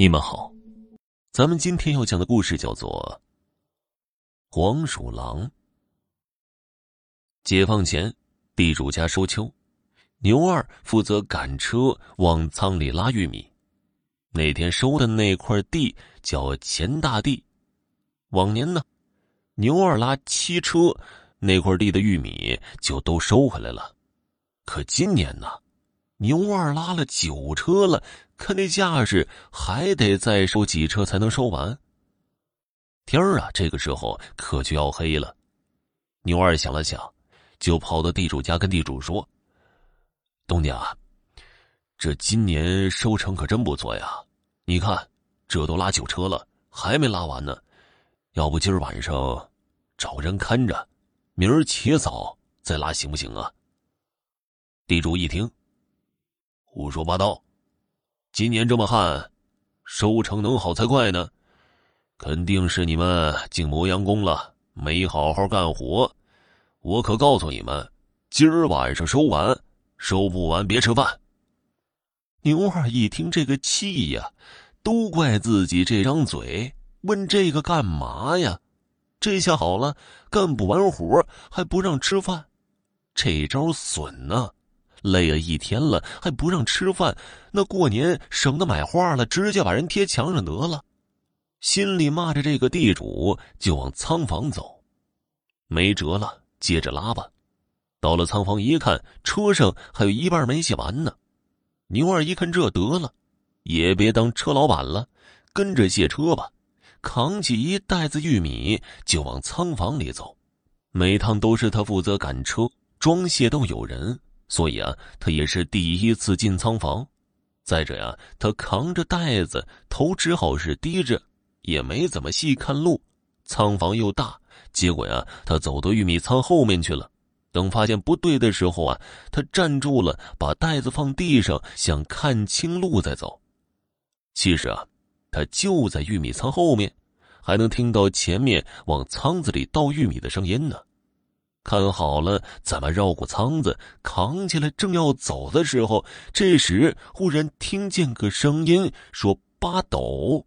你们好，咱们今天要讲的故事叫做《黄鼠狼》。解放前，地主家收秋，牛二负责赶车往仓里拉玉米。那天收的那块地叫钱大地。往年呢，牛二拉七车，那块地的玉米就都收回来了。可今年呢？牛二拉了九车了，看那架势，还得再收几车才能收完。天儿啊，这个时候可就要黑了。牛二想了想，就跑到地主家跟地主说：“东家，这今年收成可真不错呀！你看，这都拉九车了，还没拉完呢。要不今儿晚上找人看着，明儿起早再拉，行不行啊？”地主一听。胡说八道！今年这么旱，收成能好才怪呢。肯定是你们进磨洋工了，没好好干活。我可告诉你们，今儿晚上收完，收不完别吃饭。牛二一听这个气呀，都怪自己这张嘴，问这个干嘛呀？这下好了，干不完活还不让吃饭，这招损呢。累了一天了，还不让吃饭，那过年省得买花了，直接把人贴墙上得了。心里骂着这个地主，就往仓房走。没辙了，接着拉吧。到了仓房一看，车上还有一半没卸完呢。牛二一看这得了，也别当车老板了，跟着卸车吧。扛起一袋子玉米就往仓房里走。每趟都是他负责赶车，装卸都有人。所以啊，他也是第一次进仓房。再者呀，他扛着袋子，头只好是低着，也没怎么细看路。仓房又大，结果呀，他走到玉米仓后面去了。等发现不对的时候啊，他站住了，把袋子放地上，想看清路再走。其实啊，他就在玉米仓后面，还能听到前面往仓子里倒玉米的声音呢。看好了，咱们绕过仓子，扛起来，正要走的时候，这时忽然听见个声音说：“八斗。”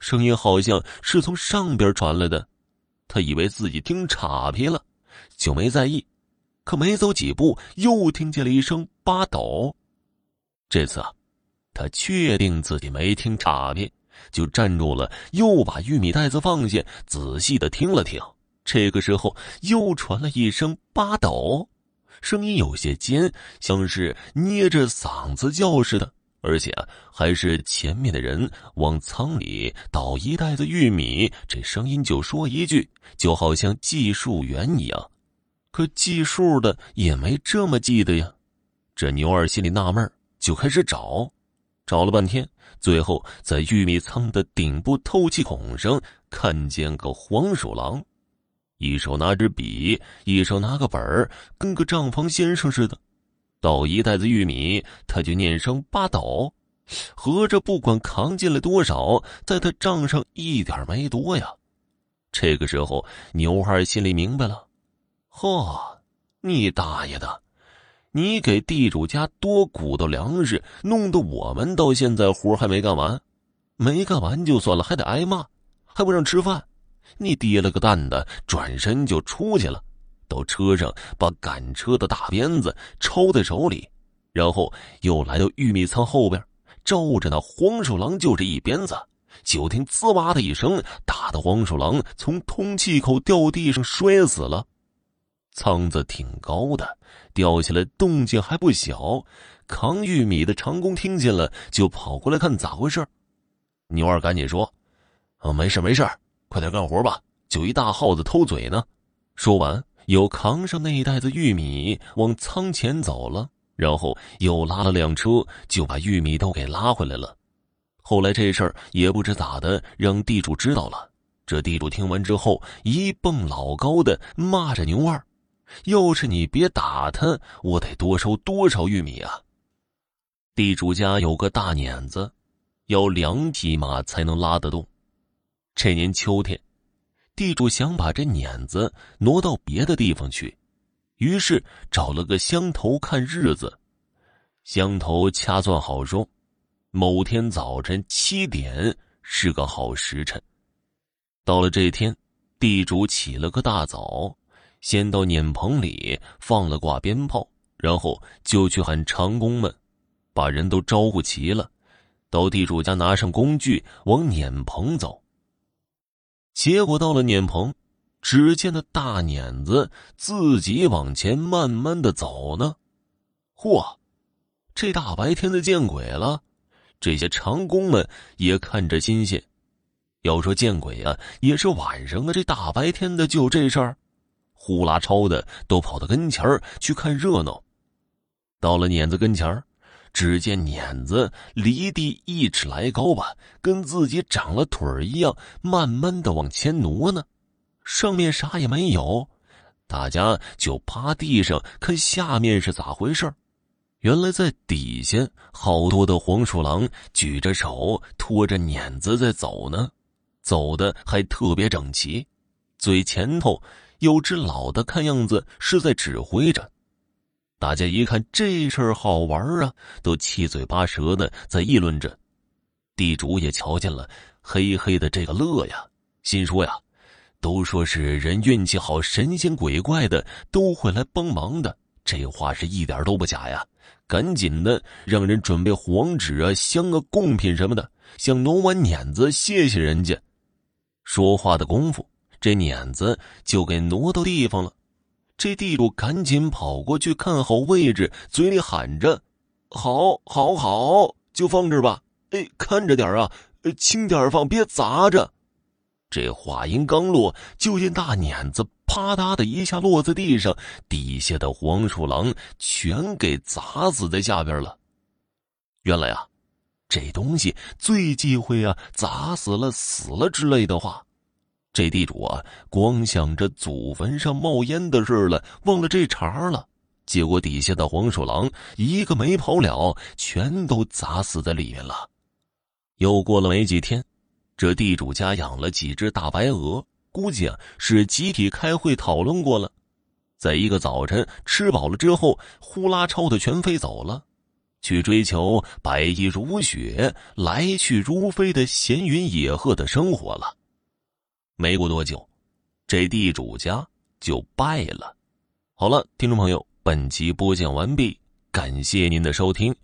声音好像是从上边传来的，他以为自己听岔劈了，就没在意。可没走几步，又听见了一声“八斗”。这次啊，他确定自己没听岔劈，就站住了，又把玉米袋子放下，仔细的听了听。这个时候，又传了一声“八斗”，声音有些尖，像是捏着嗓子叫似的，而且啊，还是前面的人往仓里倒一袋子玉米，这声音就说一句，就好像计数员一样。可计数的也没这么记的呀。这牛二心里纳闷就开始找，找了半天，最后在玉米仓的顶部透气孔上看见个黄鼠狼。一手拿支笔，一手拿个本儿，跟个账房先生似的。倒一袋子玉米，他就念声八斗，合着不管扛进了多少，在他账上一点没多呀。这个时候，牛二心里明白了：嚯，你大爷的！你给地主家多鼓捣粮食，弄得我们到现在活还没干完，没干完就算了，还得挨骂，还不让吃饭。你跌了个蛋的，转身就出去了，到车上把赶车的大鞭子抽在手里，然后又来到玉米仓后边，照着那黄鼠狼就这一鞭子，就听“滋哇”的一声，打的黄鼠狼从通气口掉地上摔死了。仓子挺高的，掉下来动静还不小，扛玉米的长工听见了，就跑过来看咋回事。牛二赶紧说：“啊，没事没事。”快点干活吧！就一大耗子偷嘴呢。说完，又扛上那一袋子玉米往仓前走了，然后又拉了辆车，就把玉米都给拉回来了。后来这事儿也不知咋的，让地主知道了。这地主听完之后，一蹦老高的骂着牛二：“要是你别打他，我得多收多少玉米啊！”地主家有个大碾子，要两匹马才能拉得动。这年秋天，地主想把这碾子挪到别的地方去，于是找了个乡头看日子。乡头掐算好说，某天早晨七点是个好时辰。到了这天，地主起了个大早，先到碾棚里放了挂鞭炮，然后就去喊长工们，把人都招呼齐了，到地主家拿上工具往碾棚走。结果到了碾棚，只见那大碾子自己往前慢慢的走呢。嚯，这大白天的见鬼了！这些长工们也看着新鲜。要说见鬼啊，也是晚上啊！这大白天的就这事儿，呼啦超的都跑到跟前儿去看热闹。到了碾子跟前儿，只见碾子离地一尺来高吧，跟自己长了腿儿一样，慢慢的往前挪呢。上面啥也没有，大家就趴地上看下面是咋回事原来在底下，好多的黄鼠狼举着手拖着碾子在走呢。走的还特别整齐，最前头有只老的，看样子是在指挥着。大家一看这事儿好玩啊，都七嘴八舌的在议论着。地主也瞧见了，嘿嘿的这个乐呀，心说呀，都说是人运气好，神仙鬼怪的都会来帮忙的，这话是一点都不假呀。赶紧的，让人准备黄纸啊、香啊、贡品什么的，想挪完碾子谢谢人家。说话的功夫，这碾子就给挪到地方了。这地主赶紧跑过去看好位置，嘴里喊着：“好，好，好，就放这吧。哎，看着点啊，轻点放，别砸着。”这话音刚落，就见大碾子啪嗒的一下落在地上，底下的黄鼠狼全给砸死在下边了。原来啊。这东西最忌讳啊，砸死了、死了之类的话。这地主啊，光想着祖坟上冒烟的事了，忘了这茬了。结果底下的黄鼠狼一个没跑了，全都砸死在里面了。又过了没几天，这地主家养了几只大白鹅，估计啊是集体开会讨论过了，在一个早晨吃饱了之后，呼啦超的全飞走了。去追求白衣如雪、来去如飞的闲云野鹤的生活了。没过多久，这地主家就败了。好了，听众朋友，本集播讲完毕，感谢您的收听。